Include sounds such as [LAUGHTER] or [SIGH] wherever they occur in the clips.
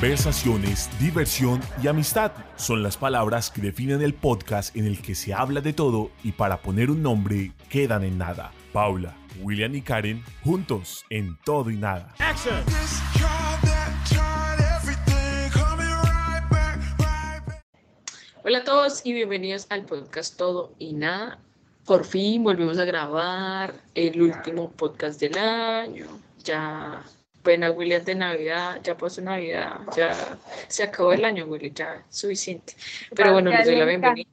Conversaciones, diversión y amistad son las palabras que definen el podcast en el que se habla de todo y para poner un nombre quedan en nada. Paula, William y Karen juntos en todo y nada. Hola a todos y bienvenidos al podcast Todo y Nada. Por fin volvimos a grabar el último podcast del año. Ya buena William de Navidad, ya pasó Navidad, ya se acabó el año, Willy, ya suficiente. Pero bueno, les doy la bienvenida.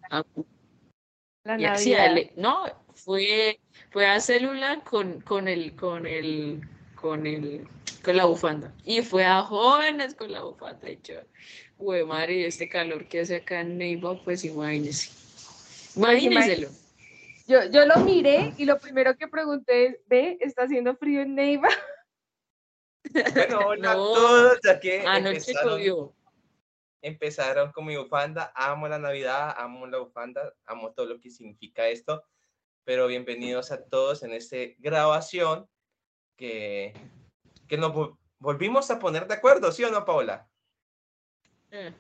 La Navidad. no, fue, fue a celular con, con el, con el, con el, con la bufanda. Y fue a jóvenes con la bufanda. Y yo, güey, madre, este calor que hace acá en Neiva, pues imagínese. Imagínenselo. Yo, yo lo miré y lo primero que pregunté es, ¿ve? ¿Está haciendo frío en Neiva? [LAUGHS] Bueno, [LAUGHS] hola a todos, ya que empezaron, empezaron con mi bufanda, amo la Navidad, amo la bufanda, amo todo lo que significa esto, pero bienvenidos a todos en esta grabación que, que nos volvimos a poner de acuerdo, ¿sí o no, Paula? Mm,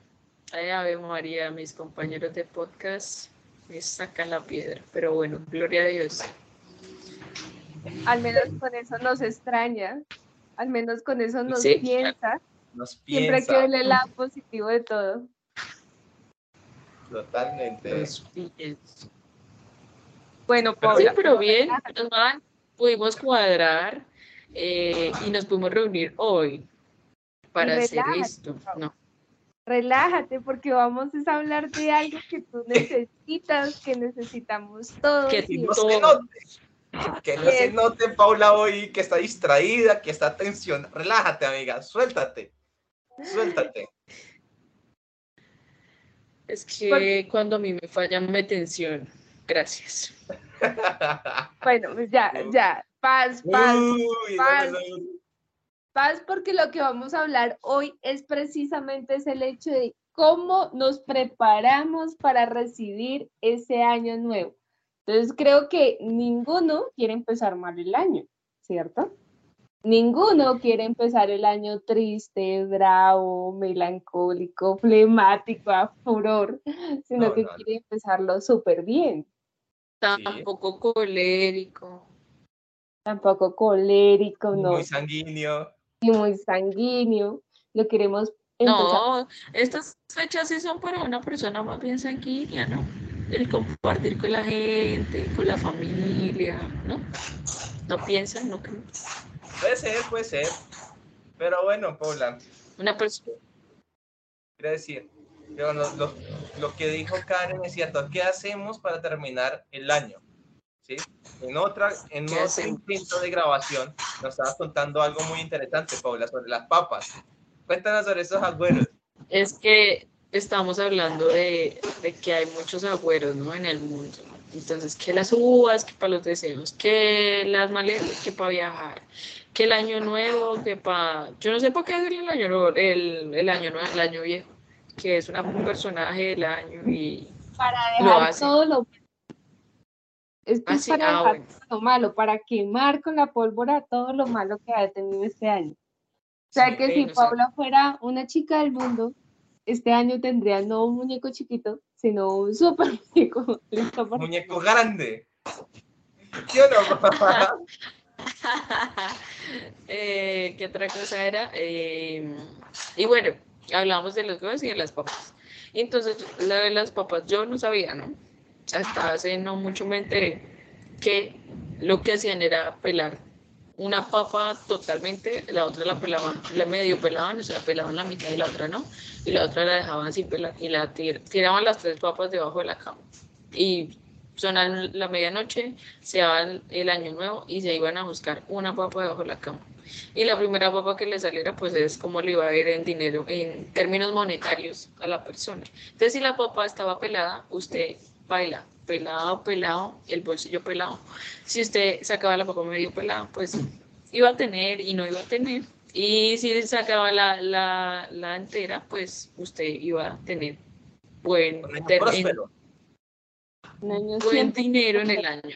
ahí Ave María, mis compañeros de podcast me sacan la piedra, pero bueno, gloria a Dios. Al menos con eso nos extraña. Al menos con eso nos piensa. Siempre hay que ver el lado positivo de todo. Totalmente. Bueno, Paula, sí, pero bien, pudimos cuadrar eh, y nos pudimos reunir hoy para hacer esto. No. Relájate porque vamos a hablar de algo que tú [LAUGHS] necesitas, que necesitamos todos. Que todos. Que no [LAUGHS] se note Paula hoy que está distraída, que está tensión. Relájate, amiga, suéltate. Suéltate. Es que cuando a mí me falla me tensión. Gracias. [LAUGHS] bueno, pues ya, ya. Paz, paz. paz. Paz, porque lo que vamos a hablar hoy es precisamente es el hecho de cómo nos preparamos para recibir ese año nuevo. Entonces creo que ninguno quiere empezar mal el año, ¿cierto? Ninguno quiere empezar el año triste, bravo, melancólico, flemático, a furor, sino que quiere empezarlo súper bien. Tampoco colérico. Tampoco colérico, no. Muy sanguíneo. Y muy sanguíneo. Lo queremos empezar. No, estas fechas sí son para una persona más bien sanguínea, ¿no? El compartir con la gente, con la familia, ¿no? ¿No piensan? ¿No creen? Puede ser, puede ser. Pero bueno, Paula. Una persona. Quiero decir, lo, lo, que dijo Karen es cierto. ¿Qué hacemos para terminar el año? ¿Sí? En, otra, en otro intento de grabación nos estabas contando algo muy interesante, Paula, sobre las papas. Cuéntanos sobre esos agüeros. Es que estamos hablando de, que hay muchos agüeros ¿no? en el mundo. Entonces, que las uvas, que para los deseos, que las maletas, que para viajar, que el año nuevo, que para... Yo no sé por qué decirle el año nuevo, el, año nuevo, el año viejo, que es una, un personaje del año y... Para dejar todo lo es para ah, dejar todo lo malo, para quemar con la pólvora todo lo malo que ha tenido este año. O sea que si Paula fuera una chica del mundo, este año tendría no un muñeco chiquito, sino un súper [LAUGHS] muñeco. Muñeco grande. ¿Qué no? [LAUGHS] eh, ¿Qué otra cosa era? Eh, y bueno, hablamos de los huevos y de las papas. Y entonces, la de las papas yo no sabía, ¿no? Hasta hace no mucho me enteré que lo que hacían era pelar una papa totalmente, la otra la pelaban, la medio pelaban, o sea, pelaban la mitad y la otra no, y la otra la dejaban sin pelar y la tiraban las tres papas debajo de la cama. Y sonaban la medianoche, se daban el año nuevo y se iban a buscar una papa debajo de la cama. Y la primera papa que le saliera, pues es como le iba a ir en dinero, en términos monetarios a la persona. Entonces, si la papa estaba pelada, usted baila pelado, pelado, el bolsillo pelado. Si usted sacaba la papa medio pelada, pues iba a tener y no iba a tener. Y si sacaba la, la, la entera, pues usted iba a tener buen, buen dinero en el año.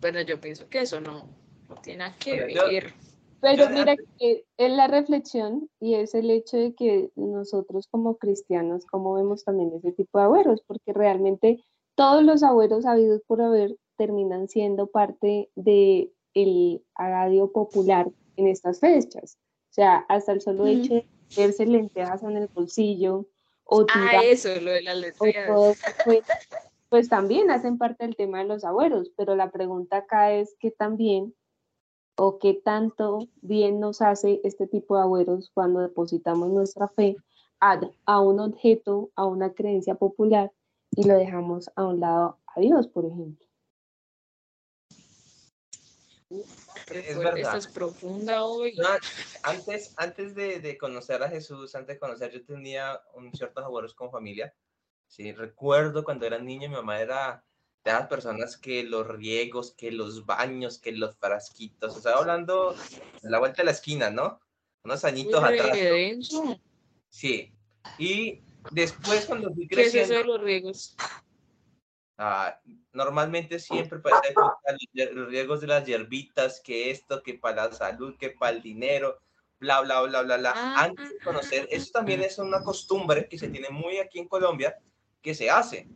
Pero yo pienso que eso no, no tiene nada que ver. Pero mira que es la reflexión y es el hecho de que nosotros como cristianos, como vemos también ese tipo de abuelos, porque realmente todos los abuelos habidos por haber terminan siendo parte de el agadio popular en estas fechas. O sea, hasta el solo hecho de verse lentejas en el bolsillo o ah, eso, lo de las lentejas. Pues, pues, también hacen parte del tema de los abuelos, pero la pregunta acá es que también o qué tanto bien nos hace este tipo de abuelos cuando depositamos nuestra fe a, a un objeto, a una creencia popular y lo dejamos a un lado a Dios, por ejemplo. Es verdad. es profunda hoy. antes antes de, conocer a Jesús, antes de conocer, yo tenía un ciertos abuelos con familia. Sí, recuerdo cuando era niño, mi mamá era de las personas que los riegos, que los baños, que los frasquitos. O sea, hablando de la vuelta de la esquina, ¿no? Unos añitos atrás. Sí. Y después cuando fui creciendo... ¿Qué es eso de los riegos? Ah, normalmente siempre para los riesgos de las hierbitas, que esto, que para la salud, que para el dinero, bla, bla, bla, bla, bla. Ah, Antes de conocer, eso también es una costumbre que se tiene muy aquí en Colombia, que se hace,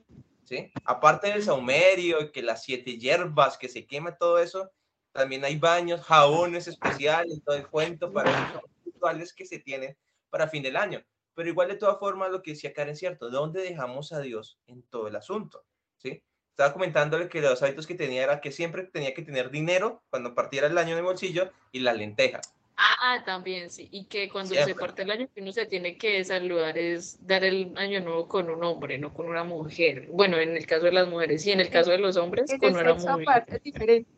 ¿sí? Aparte del saumerio, que las siete hierbas, que se quema todo eso, también hay baños, jabones especiales, todo el cuento para los rituales que se tienen para fin del año. Pero igual de todas formas, lo que decía Karen, cierto, ¿dónde dejamos a Dios en todo el asunto? ¿Sí? Estaba comentándole que los hábitos que tenía era que siempre tenía que tener dinero cuando partiera el año en el bolsillo y la lenteja. Ah, también, sí. Y que cuando se parte el año, que uno se tiene que saludar es dar el año nuevo con un hombre, no con una mujer. Bueno, en el caso de las mujeres y en el caso de los hombres, con una mujer. Es diferente.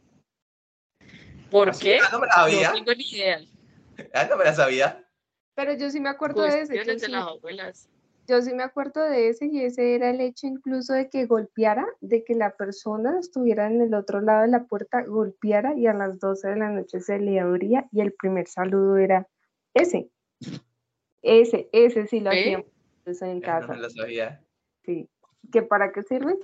¿Por ¿Ah, qué? no me la sabía. No tengo ni idea. Ah, no me la sabía. Pero yo sí me acuerdo de ese. De las abuelas. Yo sí me acuerdo de ese y ese era el hecho incluso de que golpeara, de que la persona estuviera en el otro lado de la puerta, golpeara y a las 12 de la noche se le abría y el primer saludo era ese. Ese, ese sí lo hacíamos en casa. No lo sabía. Sí. ¿Que para qué sirve?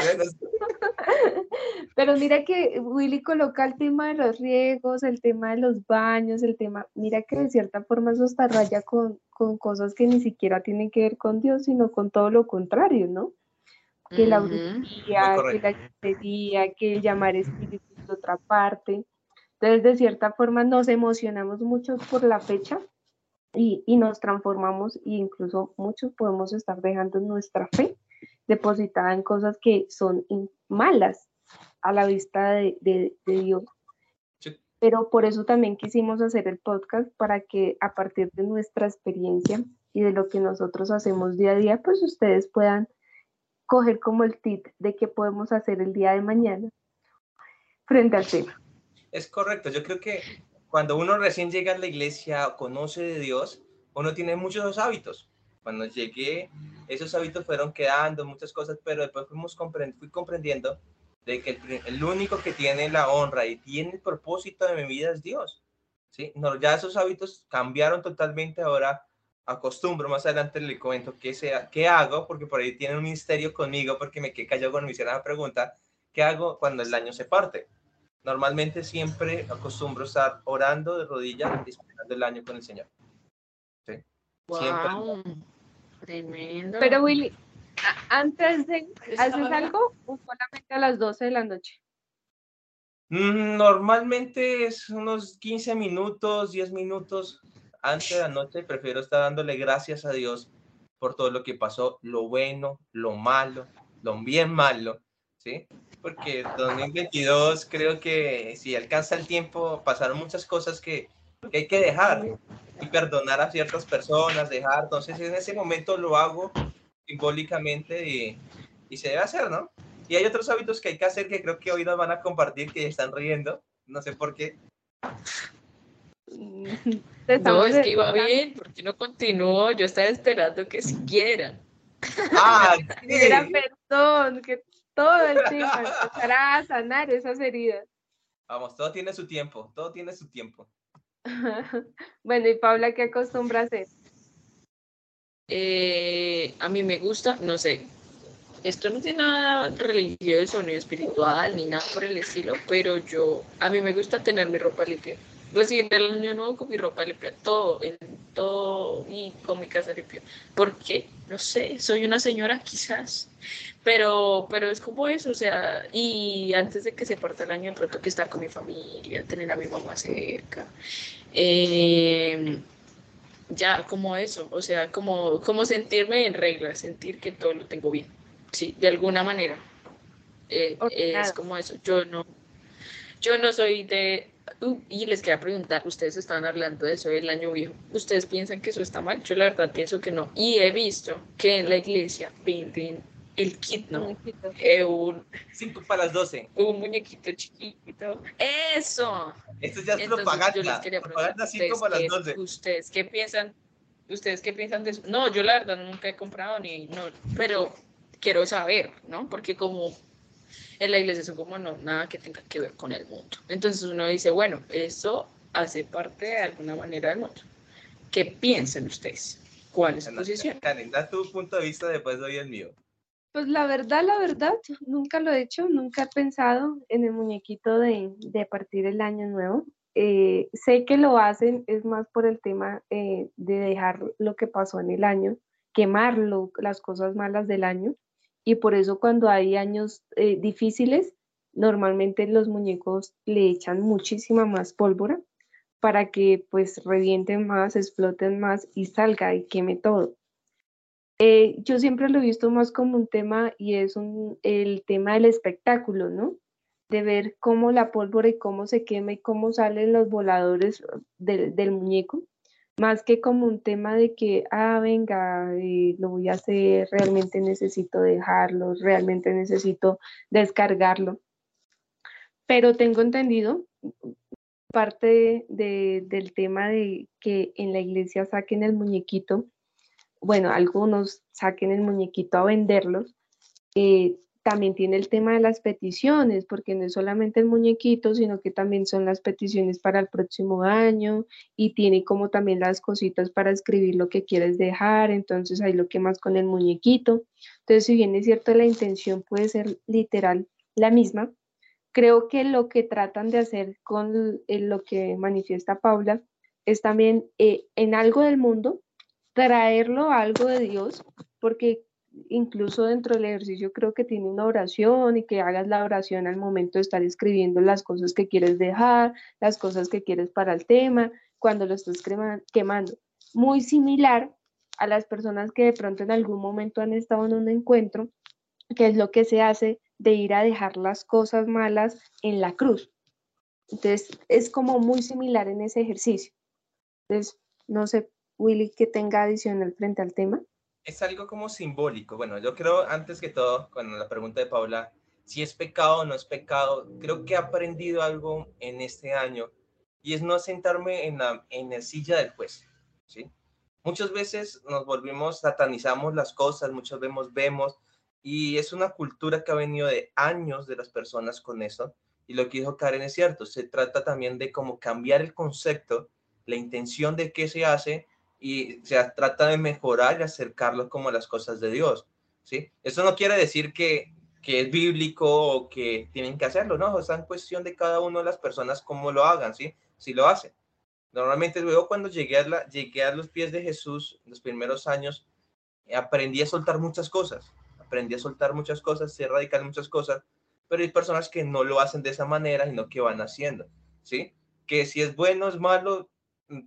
[LAUGHS] Pero mira que Willy coloca el tema de los riegos, el tema de los baños, el tema, mira que de cierta forma eso está raya con, con cosas que ni siquiera tienen que ver con Dios, sino con todo lo contrario, ¿no? Que la brujería, que la brujería, que el llamar espíritu de otra parte. Entonces, de cierta forma, nos emocionamos mucho por la fecha y, y nos transformamos e incluso muchos podemos estar dejando nuestra fe depositada en cosas que son malas a la vista de, Dios. Pero por eso también quisimos hacer el podcast para que a partir de nuestra experiencia y de lo que nosotros hacemos día a día, pues ustedes puedan coger como el tip de qué podemos hacer el día de mañana frente al tema. Es correcto, yo creo que cuando uno recién llega a la iglesia, o conoce de Dios, uno tiene muchos hábitos. Cuando llegué, esos hábitos fueron quedando, muchas cosas, pero después fuimos fui comprendiendo de que el, único que tiene la honra y tiene el propósito de mi vida es Dios. ¿sí? No, ya esos hábitos cambiaron totalmente, ahora acostumbro, más adelante le comento qué, sea, qué hago, porque por ahí tiene un misterio conmigo, porque me quedé callado cuando me hicieron la pregunta, ¿qué hago cuando el año se parte? Normalmente siempre acostumbro estar orando de rodillas y esperando el año con el Señor. ¿sí? Wow. Tremendo. Pero Willy, antes de, ¿haces algo o solamente a las 12 de la noche? Mm, normalmente es unos 15 minutos, 10 minutos antes de la noche. Prefiero estar dándole gracias a Dios por todo lo que pasó, lo bueno, lo malo, lo bien malo, ¿sí? Porque 2022 creo que si alcanza el tiempo, pasaron muchas cosas que, que hay que dejar y perdonar a ciertas personas, dejar. Entonces en ese momento lo hago simbólicamente y, y, se debe hacer, ¿no? Y hay otros hábitos que hay que hacer que creo que hoy nos van a compartir que están riendo, no sé por qué. No, es que iba bien, porque no continuó? Yo estaba esperando que siguieran. Ah, [LAUGHS] Era perdón, que todo el tiempo [LAUGHS] empezará a sanar esas heridas. Vamos, todo tiene su tiempo, todo tiene su tiempo. [LAUGHS] bueno, y Paula, ¿qué acostumbra hacer? Eh, a mí me gusta, no sé, esto no tiene nada religioso ni espiritual ni nada por el estilo, pero yo, a mí me gusta tener mi ropa limpia. Recibir el año nuevo con mi ropa limpia, todo, todo y con mi casa limpia. porque No sé, soy una señora quizás, pero, pero es como eso, o sea, y antes de que se parta el año, pronto que estar con mi familia, tener a mi mamá cerca. Eh, ya como eso, o sea, como, como sentirme en regla, sentir que todo lo tengo bien, sí, de alguna manera. Eh, es como eso, yo no, yo no soy de, uh, y les quería preguntar, ustedes estaban hablando de eso del año viejo, ¿ustedes piensan que eso está mal? Yo la verdad pienso que no, y he visto que en la iglesia pinten el kit, ¿no? Eh, un, Cinco para las doce. Un muñequito chiquito. Eso. Esto ya es propaganda. Yo les quería propaganda cinco para las doce. ¿Ustedes qué piensan? ¿Ustedes qué piensan de eso? No, yo la verdad nunca he comprado ni, no, pero quiero saber, ¿no? Porque como en la iglesia son como no, nada que tenga que ver con el mundo. Entonces uno dice, bueno, eso hace parte de alguna manera del mundo. ¿Qué piensan ustedes? ¿Cuál es su posición? Karen, da tu punto de vista, después doy el mío. Pues la verdad, la verdad, nunca lo he hecho, nunca he pensado en el muñequito de, de partir el año nuevo. Eh, sé que lo hacen, es más por el tema eh, de dejar lo que pasó en el año, quemarlo, las cosas malas del año. Y por eso cuando hay años eh, difíciles, normalmente los muñecos le echan muchísima más pólvora para que pues revienten más, exploten más y salga y queme todo. Eh, yo siempre lo he visto más como un tema y es el tema del espectáculo, ¿no? De ver cómo la pólvora y cómo se quema y cómo salen los voladores del, muñeco, más que como un tema de que, ah, venga, eh, lo voy a hacer, realmente necesito dejarlo, realmente necesito descargarlo. Pero tengo entendido parte del tema de que en la iglesia saquen el muñequito bueno, algunos saquen el muñequito a venderlos. Eh, también tiene el tema de las peticiones, porque no es solamente el muñequito, sino que también son las peticiones para el próximo año y tiene como también las cositas para escribir lo que quieres dejar, entonces ahí lo quemas con el muñequito. Entonces, si bien es cierto, la intención puede ser literal la misma, creo que lo que tratan de hacer con lo que manifiesta Paula es también eh, en algo del mundo traerlo a algo de Dios, porque incluso dentro del ejercicio creo que tiene una oración y que hagas la oración al momento de estar escribiendo las cosas que quieres dejar, las cosas que quieres para el tema, cuando lo estás quemando. Muy similar a las personas que de pronto en algún momento han estado en un encuentro, que es lo que se hace de ir a dejar las cosas malas en la cruz. Entonces, es como muy similar en ese ejercicio. Entonces, no sé Willy, que tenga adicional frente al tema? Es algo como simbólico. Bueno, yo creo, antes que todo, con la pregunta de Paula, si es pecado o no es pecado, creo que he aprendido algo en este año y es no sentarme en la, en la silla del juez, ¿sí? Muchas veces nos volvimos, satanizamos las cosas, muchas veces vemos, y es una cultura que ha venido de años de las personas con eso, y lo que dijo Karen es cierto, se trata también de cómo cambiar el concepto, la intención de qué se hace, y se trata de mejorar y acercarlos como las cosas de Dios, ¿sí? Eso no quiere decir que, que es bíblico o que tienen que hacerlo, no, es en cuestión de cada una de las personas cómo lo hagan, ¿sí? Si lo hacen. Normalmente luego cuando llegué a, la, llegué a los pies de Jesús, los primeros años, aprendí a soltar muchas cosas, aprendí a soltar muchas cosas, ser radical muchas cosas, pero hay personas que no lo hacen de esa manera, y no que van haciendo, ¿sí? Que si es bueno, es malo,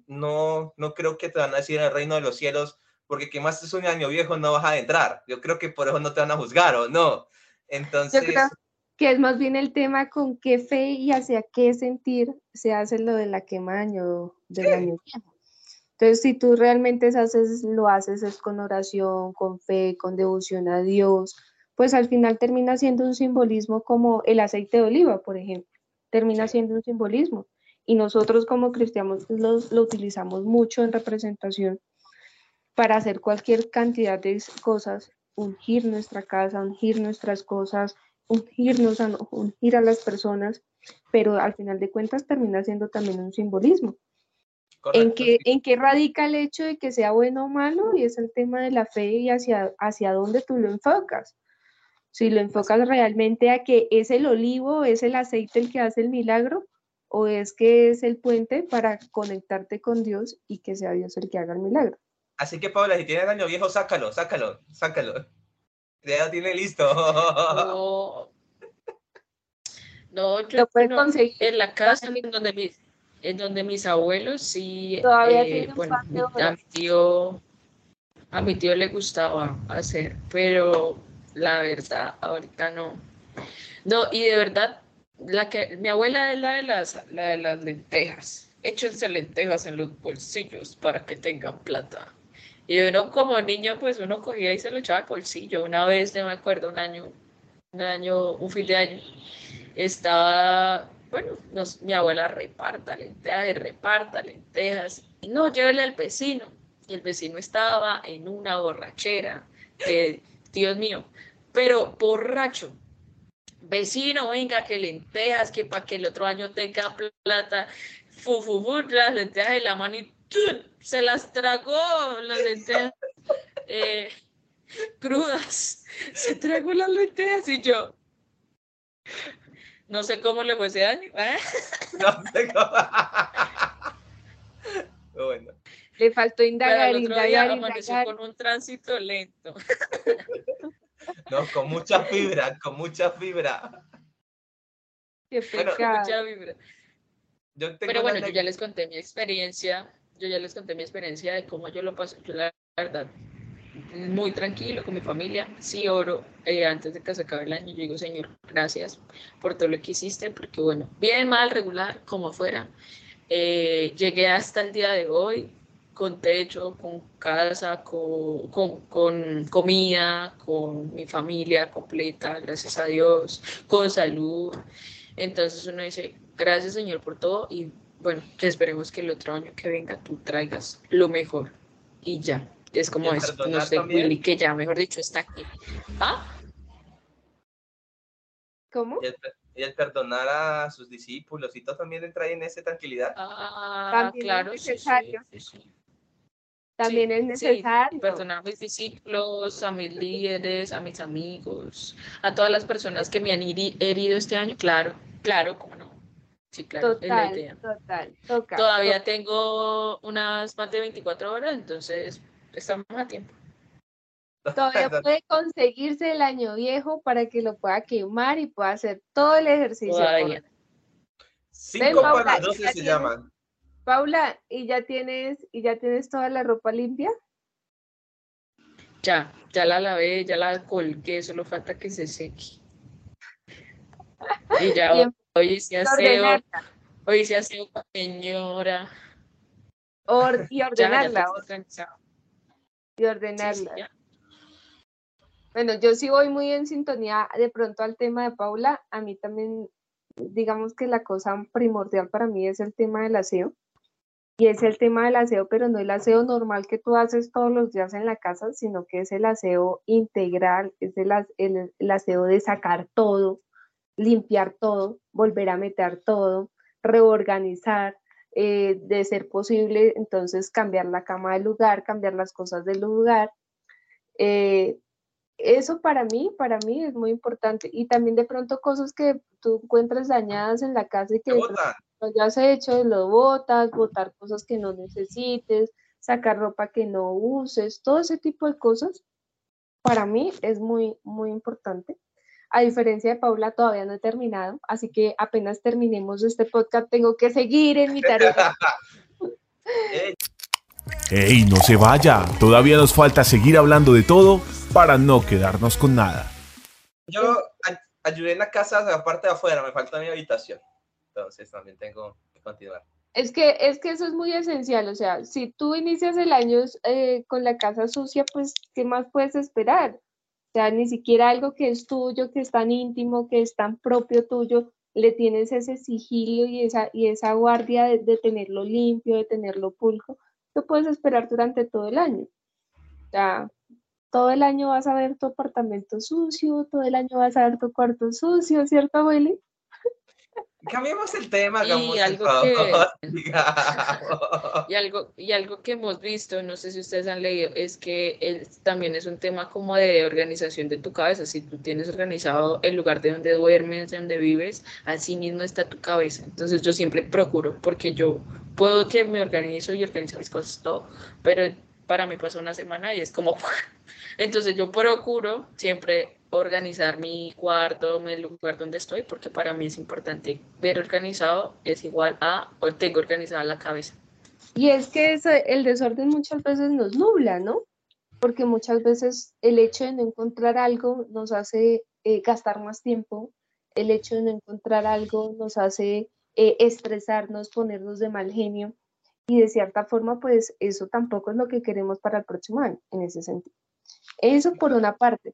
no, no creo que te van a decir en el reino de los cielos, porque quemaste un año viejo, no vas a entrar. Yo creo que por eso no te van a juzgar, ¿o no? Entonces... Yo creo que es más bien el tema con qué fe y hacia qué sentir se hace lo de la quema año, del año viejo. Entonces, si tú realmente haces, lo haces es con oración, con fe, con devoción a Dios, pues al final termina siendo un simbolismo como el aceite de oliva, por ejemplo. Termina siendo un simbolismo y nosotros como cristianos lo utilizamos mucho en representación para hacer cualquier cantidad de cosas, ungir nuestra casa, ungir nuestras cosas, ungirnos a, ungir a las personas, pero al final de cuentas termina siendo también un simbolismo. ¿En qué, ¿En qué radica el hecho de que sea bueno o malo? Y es el tema de la fe y hacia, hacia dónde tú lo enfocas. Si lo enfocas realmente a que es el olivo, es el aceite el que hace el milagro, o es que es el puente para conectarte con Dios y que sea Dios el que haga el milagro. Así que, Paula, si tienes año viejo, sácalo, sácalo, sácalo. Ya lo tiene listo. No, [LAUGHS] no yo no, conseguir. en la casa en donde mis, en donde mis abuelos sí, eh, bueno, a mi tío, a mi tío le gustaba hacer, pero la verdad, ahorita no. No, y de verdad, la que, mi abuela es la de las, la de las lentejas. Échense lentejas en los bolsillos para que tengan plata. Y uno como niño, pues uno cogía y se lo echaba al bolsillo. Una vez, no me acuerdo, un año, un año, un fin de año, estaba, bueno, mi abuela reparta lentejas y reparta lentejas. Y no, llévele al vecino. Y el vecino estaba en una borrachera. Dios mío, pero borracho. Vecino, venga, que lentejas, que para que el otro año tenga plata. Fufufu, las lentejas de la mano y se las tragó las lentejas eh, crudas. [LAUGHS] Se tragó las lentejas y yo. No sé cómo le fue ese año. ¿eh? [LAUGHS] No sé cómo. bueno. Le faltó indagar, indagar, amaneció con un tránsito lento. [LAUGHS] No, con mucha fibra, con mucha fibra. Qué pecado. mucha fibra. Pero bueno, yo ya les conté mi experiencia yo ya les conté mi experiencia de cómo yo lo paso, yo la verdad, muy tranquilo con mi familia, sí oro eh, antes de que se acabe el año, yo digo, Señor, gracias por todo lo que hiciste, porque bueno, bien, mal, regular, como fuera, eh, llegué hasta el día de hoy con techo, con casa, con, con, con, comida, con mi familia completa, gracias a Dios, con salud. Entonces uno dice, gracias Señor por todo y bueno, esperemos que el otro año que venga tú traigas lo mejor y ya. Es como eso, no sé, Willy, que ya, mejor dicho, está aquí. ¿Ah? ¿Cómo? Y el, perdonar a sus discípulos y todo también entra en esa tranquilidad. Ah, también claro, es necesario. También es necesario. perdonar a mis discípulos, a mis líderes, a mis amigos, a todas las personas que me han herido este año, claro, claro, como no. Sí, claro, total, Total, Todavía tengo unas más de 24 horas, entonces estamos a tiempo. Todavía puede conseguirse el año viejo para que lo pueda quemar y pueda hacer todo el ejercicio. Todavía. Cinco para 12 se llaman. Paula, ¿y ya tienes, y ya tienes toda la ropa limpia? Ya, ya la lavé, ya la colgué, solo falta que se seque. Y ya [LAUGHS] Hoy se hace, hoy se hace señora. y [LAUGHS] ordenarla. y ordenarla. bueno, yo sí voy muy en sintonía de pronto al tema de Paula. A mí también, digamos que la cosa primordial para mí es el tema del aseo. Y es el tema del aseo, pero no el aseo normal que tú haces todos los días en la casa, sino que es el aseo integral, es el aseo de sacar todo, limpiar todo, volver a meter todo, reorganizar, eh, de ser posible, entonces cambiar la cama del lugar, cambiar las cosas del lugar. Eh, eso para mí, para mí es muy importante. Y también de pronto cosas que tú encuentras dañadas en la casa y que ya has hecho, lo botas, botar cosas que no necesites, sacar ropa que no uses, todo ese tipo de cosas, para mí es muy, muy importante. A diferencia de Paula, todavía no he terminado, así que apenas terminemos este podcast, tengo que seguir en mi tarea. [LAUGHS] ¡Ey, no se vaya! Todavía nos falta seguir hablando de todo para no quedarnos con nada. Yo ayudé en la casa, aparte de afuera, me falta mi habitación. Entonces también tengo que continuar. Es que, es que eso es muy esencial, o sea, si tú inicias el año eh, con la casa sucia, pues, ¿qué más puedes esperar? O sea, ni siquiera algo que es tuyo, que es tan íntimo, que es tan propio tuyo, le tienes ese sigilio y esa, y esa guardia de, tenerlo limpio, de tenerlo pulco, que puedes esperar durante todo el año. O sea, todo el año vas a ver tu apartamento sucio, todo el año vas a ver tu cuarto sucio, ¿cierto, Willy? Cambiemos el tema, y algo, que, [LAUGHS] y algo y algo que hemos visto, no sé si ustedes han leído, es que también es un tema como de organización de tu cabeza. Si tú tienes organizado el lugar de donde duermes, de donde vives, así mismo está tu cabeza. Entonces yo siempre procuro, porque yo puedo que me organizo y organizo mis cosas todo, pero para mí pasó una semana y es como, [LAUGHS] entonces yo procuro siempre organizar mi cuarto, el lugar donde estoy, porque para mí es importante ver organizado es igual a, o tengo organizada la cabeza. Y es que el desorden muchas veces nos nubla, ¿no? Porque muchas veces el hecho de no encontrar algo nos hace eh, gastar más tiempo, el hecho de no encontrar algo nos hace eh, estresarnos, ponernos de mal genio y de cierta forma pues eso tampoco es lo que queremos para el próximo año en ese sentido. Eso por una parte.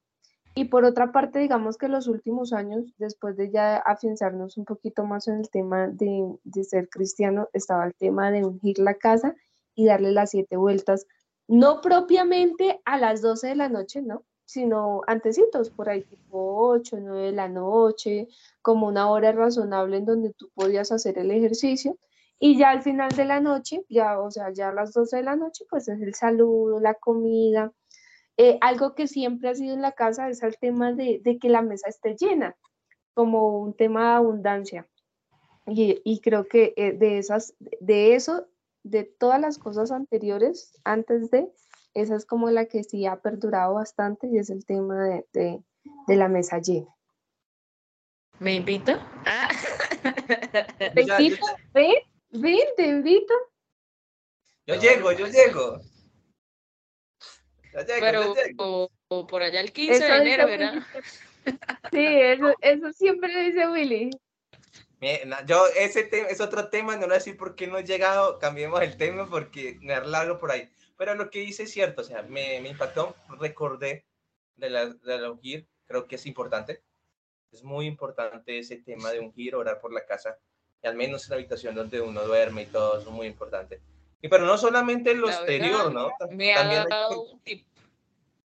Y por otra parte, digamos que los últimos años, después de ya afianzarnos un poquito más en el tema de, de ser cristiano, estaba el tema de ungir la casa y darle las siete vueltas, no propiamente a las 12 de la noche, ¿no? sino antecitos, por ahí tipo 8, 9 de la noche, como una hora razonable en donde tú podías hacer el ejercicio. Y ya al final de la noche, ya, o sea, ya a las 12 de la noche, pues es el saludo, la comida. Eh, algo que siempre ha sido en la casa es el tema de, de que la mesa esté llena, como un tema de abundancia. Y, y creo que eh, de, esas, de eso, de todas las cosas anteriores, antes de, esa es como la que sí ha perdurado bastante y es el tema de, la mesa llena. ¿Me invita? Ah. ¿Te invito? ¿Ven? ¿Ven? ¿Te invito? Yo llego, yo llego. Llego Pero O, por allá el 15 de enero, ¿verdad? Sí, eso, eso siempre dice Willy. Yo, ese tema es otro tema, no voy a decir por qué no he llegado, cambiemos el tema porque me largo por ahí. Pero lo que dice es cierto, o sea, me, me impactó, recordé de la, de la ungir, creo que es importante. Es muy importante ese tema de ungir, orar por la casa, y al menos en la habitación donde uno duerme y todo, es muy importante. Y pero no solamente lo exterior, ¿no? Me también ha dado un tip.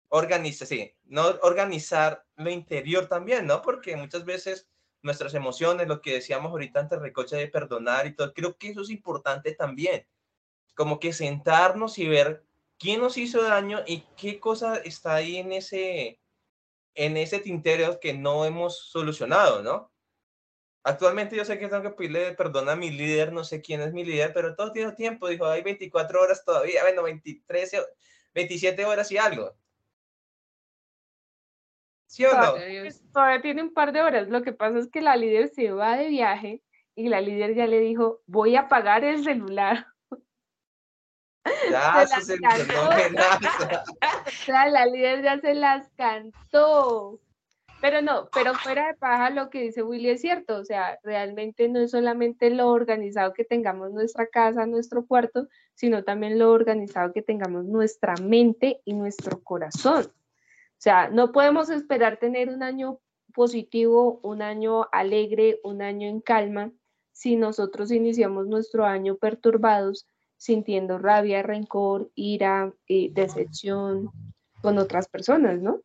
Organiza, sí, no organizar lo interior también, ¿no? Porque muchas veces nuestras emociones, lo que decíamos ahorita antes, recoche de perdonar y todo, creo que eso es importante también como que sentarnos y ver quién nos hizo daño y qué cosa está ahí en ese, en ese tintero que no hemos solucionado, ¿no? Actualmente yo sé que tengo que pedirle perdón a mi líder, no sé quién es mi líder, pero todo tiene tiempo, dijo, hay 24 horas todavía, bueno, 23, 27 horas y algo. ¿Sí o no? Todavía tiene un par de horas, lo que pasa es que la líder se va de viaje y la líder ya le dijo, voy a pagar el celular. Ya, [LAUGHS] se, [LAUGHS] la líder ya se las cantó. Pero no, pero fuera de paja lo que dice Willy es cierto, o sea, realmente no es solamente lo organizado que tengamos nuestra casa, nuestro cuarto, sino también lo organizado que tengamos nuestra mente y nuestro corazón. O sea, no podemos esperar tener un año positivo, un año alegre, un año en calma, si nosotros iniciamos nuestro año perturbados sintiendo rabia, rencor, ira, eh, decepción con otras personas, ¿no?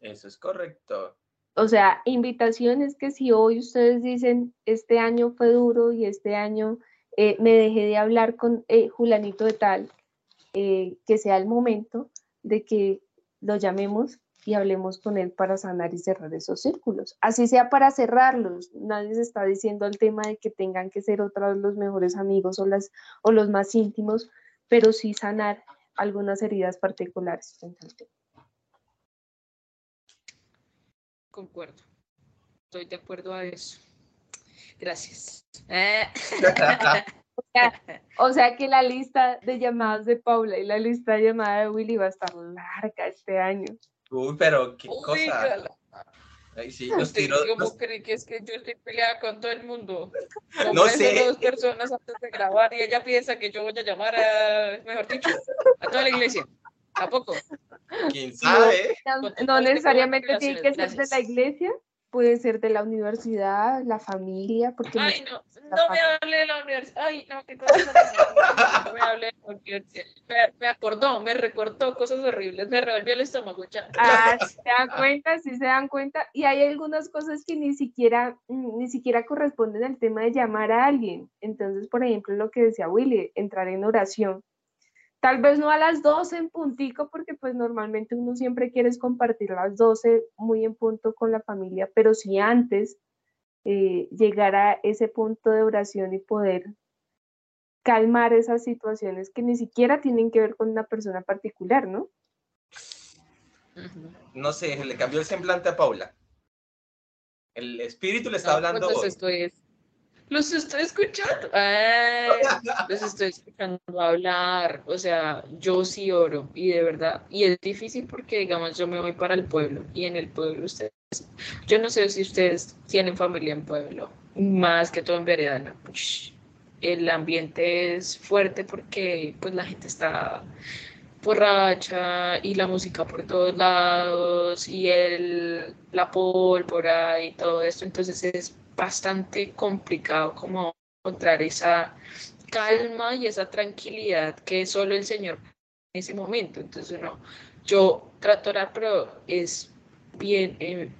Eso es correcto. O sea, invitaciones que si hoy ustedes dicen, este año fue duro y este año eh, me dejé de hablar con eh, Julanito de tal, que sea el momento de que lo llamemos y hablemos con él para sanar y cerrar esos círculos. Así sea para cerrarlos. Nadie se está diciendo el tema de que tengan que ser otra vez los mejores amigos o, las, o los más íntimos, pero sí sanar algunas heridas particulares Concuerdo. Estoy de acuerdo a eso. Gracias. [LAUGHS] o, sea, que la lista de llamadas de Paula y la lista de llamadas de Willy va a estar larga este año. Uy, pero qué cosa. Ahí sí, [LAUGHS] nos tiró, ¿Cómo creí que es que yo estoy peleada con todo el mundo? [LAUGHS] no sé. dos personas antes de grabar y ella piensa que yo voy a llamar a, mejor dicho, a toda la iglesia. ¿A poco? ¿Quién sabe? No, necesariamente tiene que ser de la iglesia, puede ser de la universidad, la familia, porque Ay, no, No me hable de la universidad. Ay, no, qué cosas No me hable de la universidad. Me, acordó, me recortó cosas horribles, me revolvió el estómago. Ya. Ah, se dan cuenta, sí se dan cuenta. Y hay algunas cosas que ni siquiera, ni siquiera corresponden al tema de llamar a alguien. Entonces, por ejemplo, lo que decía Willy, entrar en oración. Tal vez no a las 12 en puntico, porque pues normalmente uno siempre quiere compartir las 12 muy en punto con la familia, pero si antes eh, llegar a ese punto de oración y poder calmar esas situaciones que ni siquiera tienen que ver con una persona particular, ¿no? No sé, le cambió el semblante a Paula. El espíritu le está hablando. Pues estoy, los estoy escuchando. [LAUGHS] los estoy escuchando hablar. O sea, yo sí oro y de verdad. Y es difícil porque, digamos, yo me voy para el pueblo y en el pueblo ustedes. Yo no sé si ustedes tienen familia en pueblo, más que todo en vereda. El ambiente es fuerte porque pues la gente está borracha y la música por todos lados y el, la pólvora y todo esto. Entonces es bastante complicado como encontrar esa calma y esa tranquilidad que solo el Señor en ese momento. Entonces, no, yo trato orar, pero es bien eh,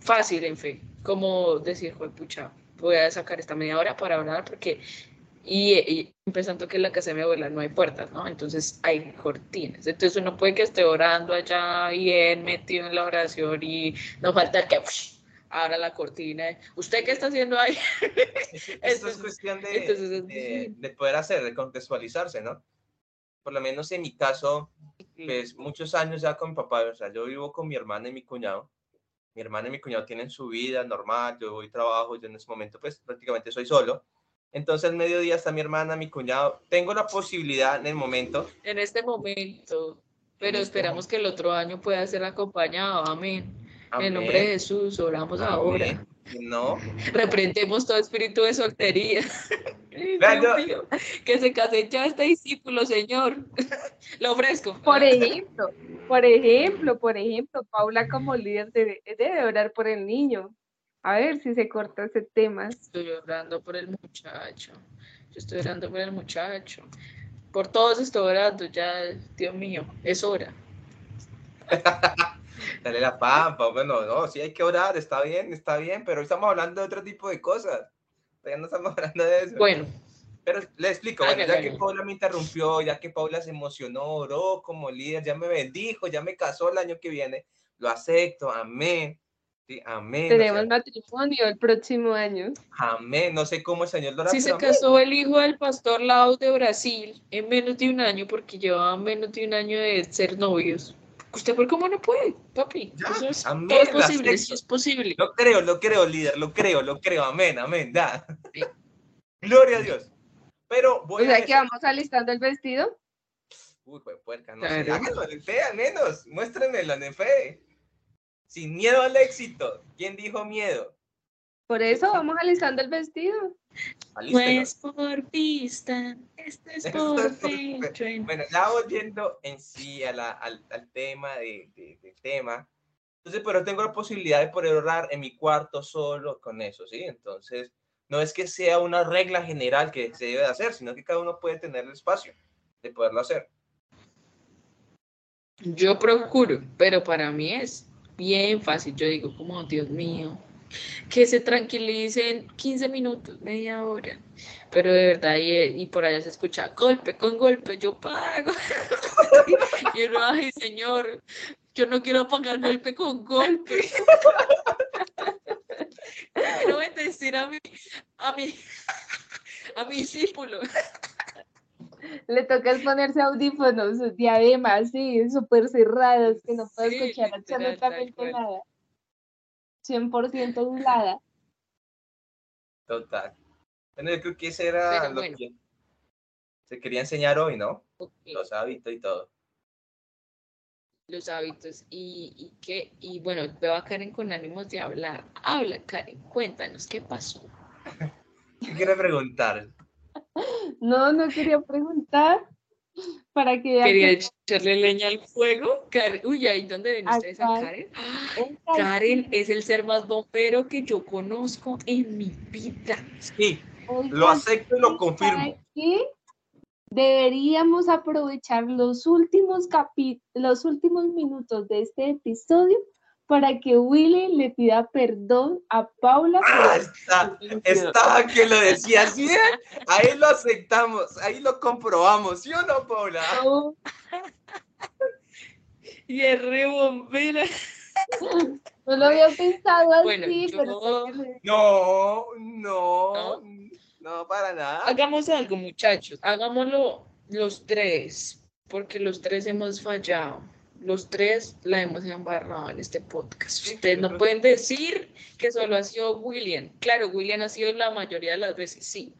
fácil en fe, como decir, pucha, voy a sacar esta media hora para orar porque y, empezando que en la casa de mi abuela no hay puertas, ¿no? Entonces hay cortinas. Entonces uno puede que esté orando allá bien metido en la oración y no falta que ahora la cortina. ¿Usted qué está haciendo ahí? [LAUGHS] Esto es cuestión de, de, poder hacer, de contextualizarse, ¿no? Por lo menos en mi caso, pues muchos años ya con mi papá, o sea, yo vivo con mi hermana y mi cuñado. Mi hermana y mi cuñado tienen su vida normal, yo voy trabajo, yo en ese momento pues prácticamente soy solo. Entonces, al mediodía está mi hermana, mi cuñado. Tengo la posibilidad en el momento. En este momento, pero este esperamos que el otro año pueda ser acompañado. Amén. En nombre de Jesús, oramos ahora. No. Reprendemos todo espíritu de soltería. [LAUGHS] que se case ya este discípulo, Señor. [LAUGHS] Lo ofrezco. Por ejemplo, por ejemplo, por ejemplo, Paula como líder debe, debe orar por el niño. A ver si se corta ese tema. Estoy orando por el muchacho. Yo estoy orando por el muchacho. Por todos estoy orando, ya, Dios mío, es hora. [LAUGHS] Dale la pampa, bueno, no, sí hay que orar, está bien, está bien, pero hoy estamos hablando de otro tipo de cosas. Ya no estamos [LAUGHS] hablando de eso. Bueno. Pero le explico, ya que Paula me interrumpió, ya que Paula se emocionó, oró como líder, ya me bendijo, ya me casó el año que viene, lo acepto, amén. Sí, amén. Tenemos matrimonio el próximo año. Amén. No sé cómo el Señor. Si se casó el hijo del pastor Lau de Brasil en menos de un año, porque llevaba menos de un año de ser novios. ¿Usted por cómo no puede, papi? es, todo es posible, sí es posible. Lo creo, lo creo, líder, lo creo, lo creo. Amén, amén, da. Gloria a Dios. Pero voy o sea, que vamos alistando el vestido. Uy, pues puerca, no sé. Háganlo en fe, al menos. Muéstrenmelo en fe. Sin miedo al éxito. ¿Quién dijo miedo? Por eso vamos alistando el vestido. No es por vista, esto es [LAUGHS] por pecho. Bueno, ya volviendo en sí a la, al, al, tema de, de, del tema. Entonces, pero tengo la posibilidad de poder orar en mi cuarto solo con eso, ¿sí? Entonces, no es que sea una regla general que se debe de hacer, sino que cada uno puede tener el espacio de poderlo hacer. Yo procuro, pero para mí es bien fácil. Yo digo, como, Dios mío, que se tranquilicen 15 minutos, media hora. Pero de verdad, y, por allá se escucha golpe con golpe, yo pago. [LAUGHS] y uno, ay, señor, yo no quiero pagar golpe con golpe. [LAUGHS] quiero bendecir a mi, a mi, a mi discípulo. Le toca ponerse audífonos, diademas, así, súper cerrados, que no puede escuchar absolutamente nada. 100% dulada. Total. Bueno, yo creo que ese era lo que se quería enseñar hoy, ¿no? Los hábitos y todo. Los hábitos y, y qué, y bueno, veo a Karen con ánimos de hablar. Habla, Karen, cuéntanos qué pasó. [LAUGHS] ¿Qué quiere preguntar? [LAUGHS] No, no quería preguntar para que Quería echarle leña al fuego. Uy, ¿ahí dónde ven ustedes a Karen? Karen es el ser más bombero que yo conozco en mi vida. Sí, lo acepto y lo confirmo. Aquí deberíamos aprovechar los últimos los últimos minutos de este episodio para que Willy le pida perdón a Paula. Ah, está, estaba que lo decía así, ahí lo aceptamos, ahí lo comprobamos, ¿sí o no, Paula? [LAUGHS] y el rebombera. No lo había pensado así, pero... No, no, no, para nada. Hagamos algo, muchachos, hagámoslo los tres, porque los tres hemos fallado los tres la hemos embarrado en este podcast. Ustedes no pueden decir que solo ha sido William. Claro, William ha sido la mayoría de las veces, sí.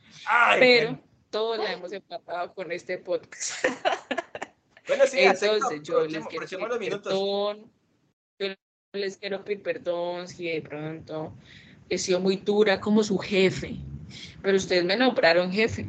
pero todos la hemos embarrado con este podcast. [LAUGHS] Bueno, sí, Entonces, yo les quiero pedir perdón. Yo les quiero pedir perdón si de pronto he sido muy dura como su jefe. Pero ustedes me nombraron jefe.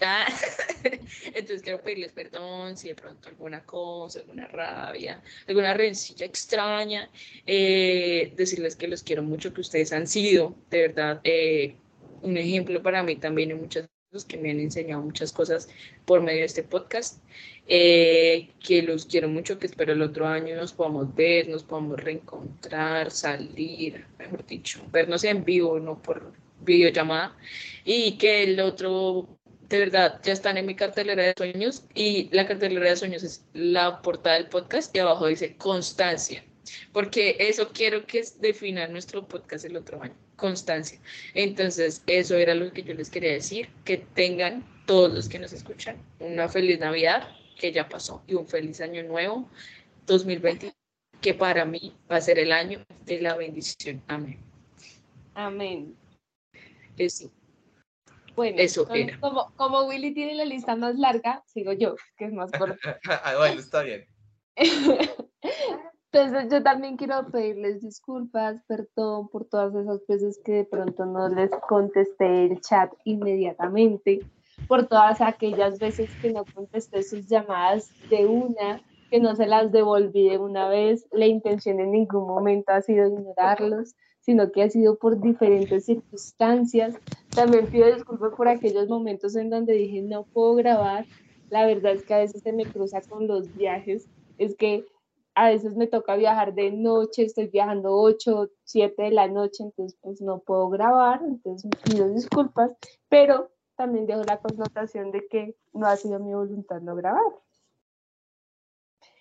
[LAUGHS] Entonces quiero pedirles perdón si de pronto alguna cosa, alguna rabia, alguna rencilla extraña, eh, decirles que los quiero mucho, que ustedes han sido de verdad eh, un ejemplo para mí también en muchas cosas que me han enseñado muchas cosas por medio de este podcast, eh, que los quiero mucho, que espero el otro año nos podamos ver, nos podamos reencontrar, salir, mejor dicho, vernos en vivo, no por videollamada, y que el otro de verdad, ya están en mi cartelera de sueños y la cartelera de sueños es la portada del podcast y abajo dice constancia, porque eso quiero que defina nuestro podcast el otro año, constancia. Entonces, eso era lo que yo les quería decir, que tengan todos los que nos escuchan una feliz Navidad, que ya pasó, y un feliz año nuevo 2020, que para mí va a ser el año de la bendición. Amén. Amén. Eso. Bueno, Eso Como, como Willy tiene la lista más larga, sigo yo, que es más corta. [LAUGHS] Ah, bueno, está bien. [LAUGHS] Entonces yo también quiero pedirles disculpas, perdón por todas esas veces que de pronto no les contesté el chat inmediatamente, por todas aquellas veces que no contesté sus llamadas de una, que no se las devolví de una vez. La intención en ningún momento ha sido ignorarlos sino que ha sido por diferentes circunstancias. También pido disculpas por aquellos momentos en donde dije no puedo grabar. La verdad es que a veces se me cruza con los viajes, es que a veces me toca viajar de noche, estoy viajando 8, 7 de la noche, entonces pues no puedo grabar, entonces pido disculpas, pero también dejo la connotación de que no ha sido mi voluntad no grabar.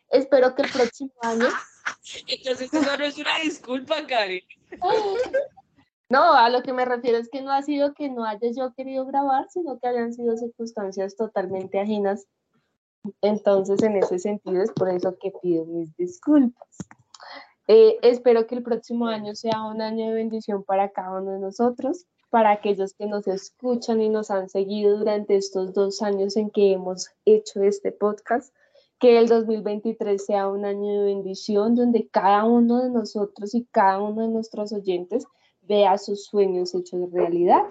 Espero que el próximo año entonces eso no es una disculpa, Karen. No, a lo que me refiero es que no ha sido que no haya yo querido grabar, sino que hayan sido circunstancias totalmente ajenas. Entonces, en ese sentido, es por eso que pido mis disculpas. Eh, espero que el próximo año sea un año de bendición para cada uno de nosotros, para aquellos que nos escuchan y nos han seguido durante estos dos años en que hemos hecho este podcast que el 2023 sea un año de bendición donde cada uno de nosotros y cada uno de nuestros oyentes vea sus sueños hechos realidad.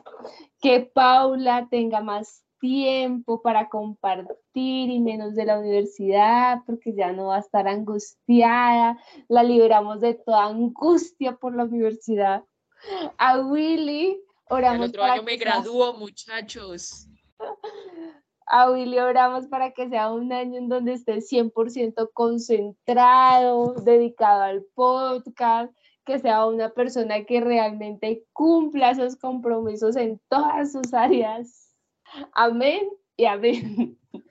Que Paula tenga más tiempo para compartir y menos de la universidad, porque ya no va a estar angustiada, la liberamos de toda angustia por la universidad. A Willy, oramos. El otro año me gradúo, muchachos. A Willy oramos para que sea un año en donde esté 100% concentrado, dedicado al podcast, que sea una persona que realmente cumpla esos compromisos en todas sus áreas. Amén y amén. [LAUGHS]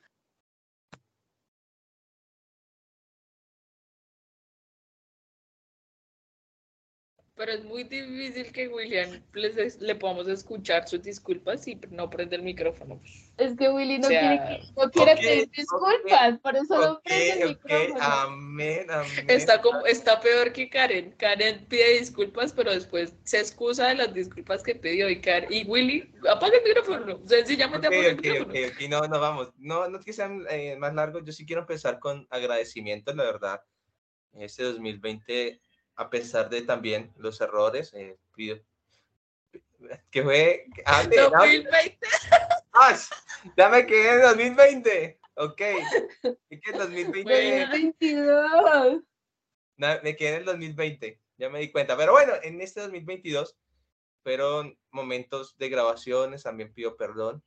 Pero es muy difícil que William le podamos escuchar sus disculpas y no prende el micrófono. Es que Willy no quiere, no quiere pedir disculpas, por eso no prende el micrófono. Amén, amén. Está, como, está peor que Karen. Karen pide disculpas, pero después se excusa de las disculpas que pidió. Y, Karen, y Willy, apaga el micrófono. Sencillamente apaga el micrófono. Okay, okay. No, no, vamos. No, no es que sean eh, más largos. Yo sí quiero empezar con agradecimientos, la verdad. Este 2020 a pesar de también los errores, eh, pido que fue antes, 2020. ¡Ah! Ya me quedé en 2020. Ok. ¿Y qué 2020? 2022. me quedé en el 2020. Ya me di cuenta. Pero bueno, en este 2022 fueron momentos de grabaciones, también pido perdón.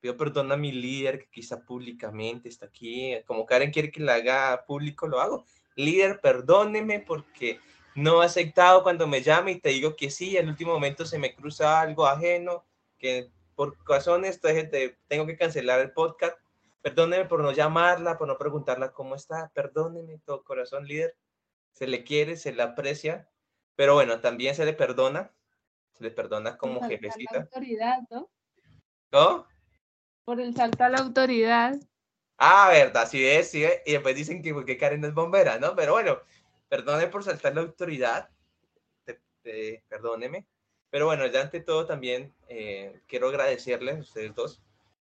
Pido perdón a mi líder que quizá públicamente está aquí. Como Karen quiere que la haga público, lo hago. Líder, perdóneme porque no he aceptado cuando me llame y te digo que sí, el último momento se me cruza algo ajeno, que por razones tengo que cancelar el podcast. Perdóneme por no llamarla, por no preguntarla cómo está. Perdóneme, todo corazón, líder. Se le quiere, se le aprecia, pero bueno, también se le perdona. Se le perdona como jefecita. La autoridad, ¿no? ¿No? Por el salto a la autoridad. Ah, verdad, sí es, sí es. Y después dicen que porque Karen es bombera, ¿no? Pero bueno, perdone por saltar la autoridad. perdóneme. Pero bueno, ya ante todo también eh, quiero agradecerles a ustedes dos.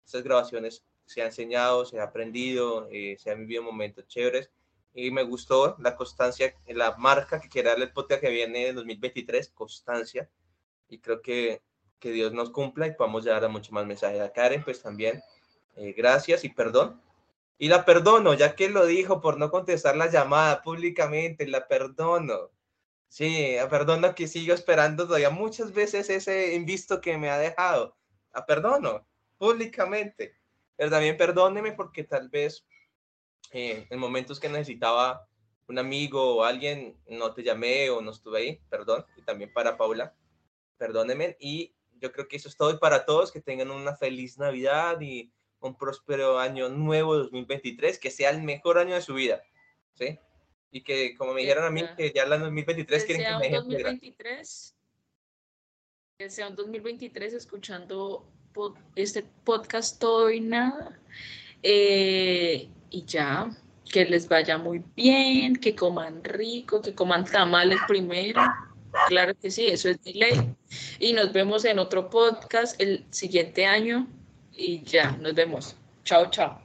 Estas grabaciones se han enseñado, se ha aprendido, eh, se han vivido momentos chéveres. Y me gustó la constancia, la marca que quiere darle el podcast que viene en 2023, constancia. Y creo que, que Dios nos cumpla y podamos llevar a mucho más mensajes. A Karen, pues también, eh, gracias y perdón. Y la perdono, ya que lo dijo por no contestar la llamada públicamente, la perdono. Sí, perdono que sigo esperando todavía muchas veces ese invisto que me ha dejado. La perdono públicamente. Pero también perdóneme porque tal vez eh, en momentos que necesitaba un amigo o alguien no te llamé o no estuve ahí. Perdón. Y también para Paula. Perdóneme. Y yo creo que eso es todo para todos. Que tengan una feliz Navidad y un próspero año nuevo 2023. Que sea el mejor año de su vida. ¿Sí? y que como me dijeron a mí que ya en 2023 quieren que me 2023, que sea un 2023 escuchando este podcast todo y nada eh, y ya que les vaya muy bien que coman rico que coman tamales primero claro que sí eso es mi ley y nos vemos en otro podcast el siguiente año y ya nos vemos chao chao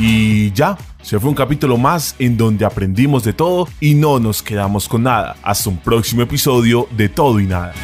Y ya, se fue un capítulo más en donde aprendimos de todo y no nos quedamos con nada. Hasta un próximo episodio de Todo y Nada.